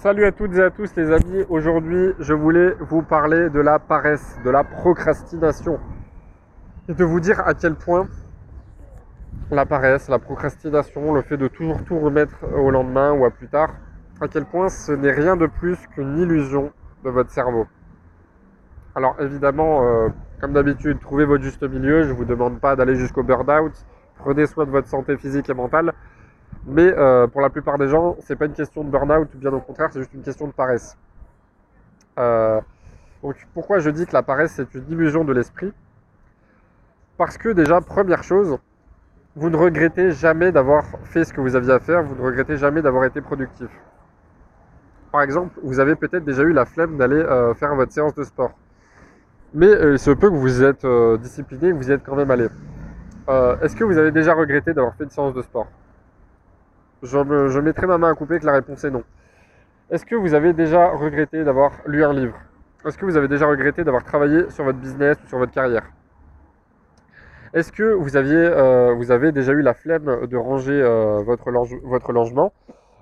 Salut à toutes et à tous les amis, aujourd'hui je voulais vous parler de la paresse, de la procrastination. Et de vous dire à quel point la paresse, la procrastination, le fait de toujours tout remettre au lendemain ou à plus tard, à quel point ce n'est rien de plus qu'une illusion de votre cerveau. Alors évidemment, euh, comme d'habitude, trouvez votre juste milieu, je ne vous demande pas d'aller jusqu'au burn-out, prenez soin de votre santé physique et mentale, mais euh, pour la plupart des gens, c'est pas une question de burn-out, bien au contraire, c'est juste une question de paresse. Euh, donc pourquoi je dis que la paresse c'est une illusion de l'esprit? Parce que déjà, première chose, vous ne regrettez jamais d'avoir fait ce que vous aviez à faire, vous ne regrettez jamais d'avoir été productif. Par exemple, vous avez peut-être déjà eu la flemme d'aller euh, faire votre séance de sport. Mais il se peut que vous êtes discipliné, vous y êtes quand même allé. Est-ce que vous avez déjà regretté d'avoir fait une séance de sport? Je, mettrai ma main à couper que la réponse est non. Est-ce que vous avez déjà regretté d'avoir lu un livre? Est-ce que vous avez déjà regretté d'avoir travaillé sur votre business ou sur votre carrière? Est-ce que vous, aviez, euh, vous avez déjà eu la flemme de ranger euh, votre, votre, logement,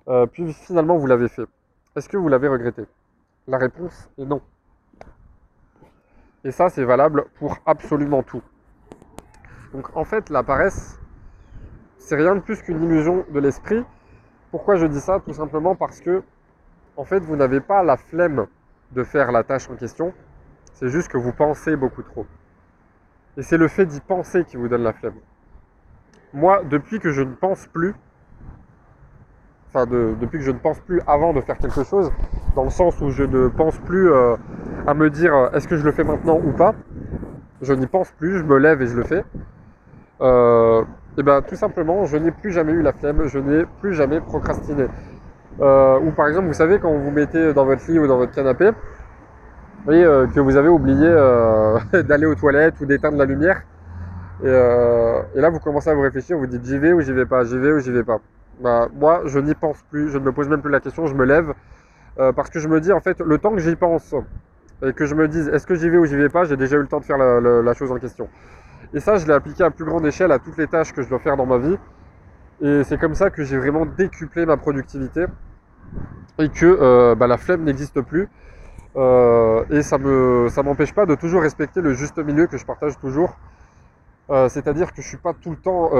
euh, puis finalement vous l'avez fait Est-ce que vous l'avez regretté? La réponse est non. Et ça, c'est valable pour absolument tout. Donc en fait, la paresse, c'est rien de plus qu'une illusion de l'esprit. Pourquoi je dis ça Tout simplement parce que, en fait, vous n'avez pas la flemme de faire la tâche en question. C'est juste que vous pensez beaucoup trop. Et c'est le fait d'y penser qui vous donne la flemme. Moi, depuis que je ne pense plus, enfin depuis que je ne pense plus avant de faire quelque chose, dans le sens où je ne pense plus euh, à me dire euh, est-ce que je le fais maintenant ou pas, je n'y pense plus, je me lève et je le fais. Euh, eh bien tout simplement, je n'ai plus jamais eu la flemme, je n'ai plus jamais procrastiné. Euh, ou par exemple, vous savez, quand vous vous mettez dans votre lit ou dans votre canapé, et euh, que vous avez oublié euh, d'aller aux toilettes ou d'éteindre la lumière, et, là vous commencez à vous réfléchir, vous dites j'y vais ou j'y vais pas, j'y vais ou j'y vais pas. Bah, moi, je n'y pense plus, je ne me pose même plus la question, je me lève, parce que je me dis en fait, le temps que j'y pense, et que je me dise est-ce que j'y vais ou j'y vais pas, j'ai déjà eu le temps de faire la chose en question. Et ça, je l'ai appliqué à plus grande échelle à toutes les tâches que je dois faire dans ma vie. Et c'est comme ça que j'ai vraiment décuplé ma productivité et que euh, bah, la flemme n'existe plus. Euh, et ça ne ça m'empêche pas de toujours respecter le juste milieu que je partage toujours. Euh, c'est-à-dire que je ne suis pas tout le temps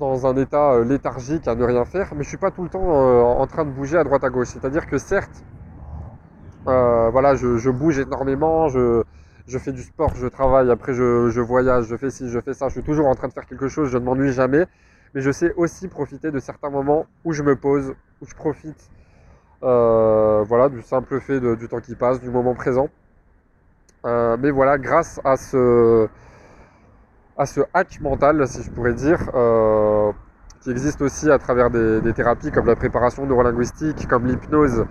dans un état léthargique à ne rien faire, mais je ne suis pas tout le temps en train de bouger à droite à gauche. C'est-à-dire que certes, voilà, je, je, bouge énormément, je, je fais du sport, je travaille, après je, voyage, je fais ci, je fais ça, je suis toujours en train de faire quelque chose, je ne m'ennuie jamais. Mais je sais aussi profiter de certains moments où je me pose, où je profite euh, voilà, du simple fait du temps qui passe, du moment présent. Euh, mais voilà, grâce à ce, à ce hack mental, si je pourrais dire, euh, qui existe aussi à travers des, thérapies comme la préparation neurolinguistique, comme l'hypnose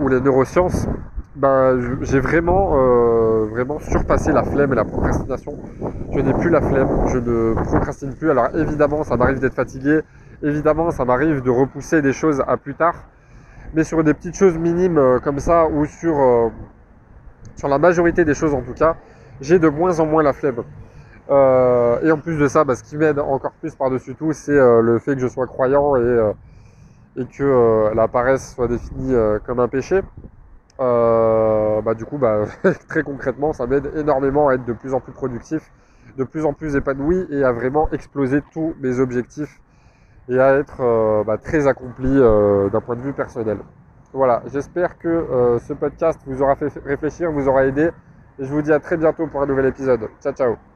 ou les neurosciences, ben, j'ai vraiment, euh, vraiment surpassé la flemme et la procrastination. Je n'ai plus la flemme, je ne procrastine plus. Alors évidemment, ça m'arrive d'être fatigué, évidemment, ça m'arrive de repousser des choses à plus tard, mais sur des petites choses minimes euh, comme ça, ou sur, euh, sur la majorité des choses en tout cas, j'ai de moins en moins la flemme. et en plus de ça, bah, ce qui m'aide encore plus par-dessus tout, c'est le fait que je sois croyant et, et que la paresse soit définie comme un péché. Euh, bah, du coup, bah, très concrètement, ça m'aide énormément à être de plus en plus productif, de plus en plus épanoui et à vraiment exploser tous mes objectifs et à être euh, bah, très accompli euh, d'un point de vue personnel. Voilà, j'espère que ce podcast vous aura fait réfléchir, vous aura aidé et je vous dis à très bientôt pour un nouvel épisode. Ciao ciao